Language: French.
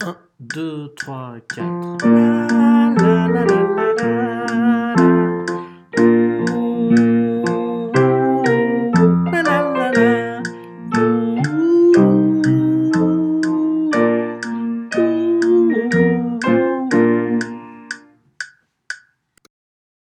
1, 2, 3, 4.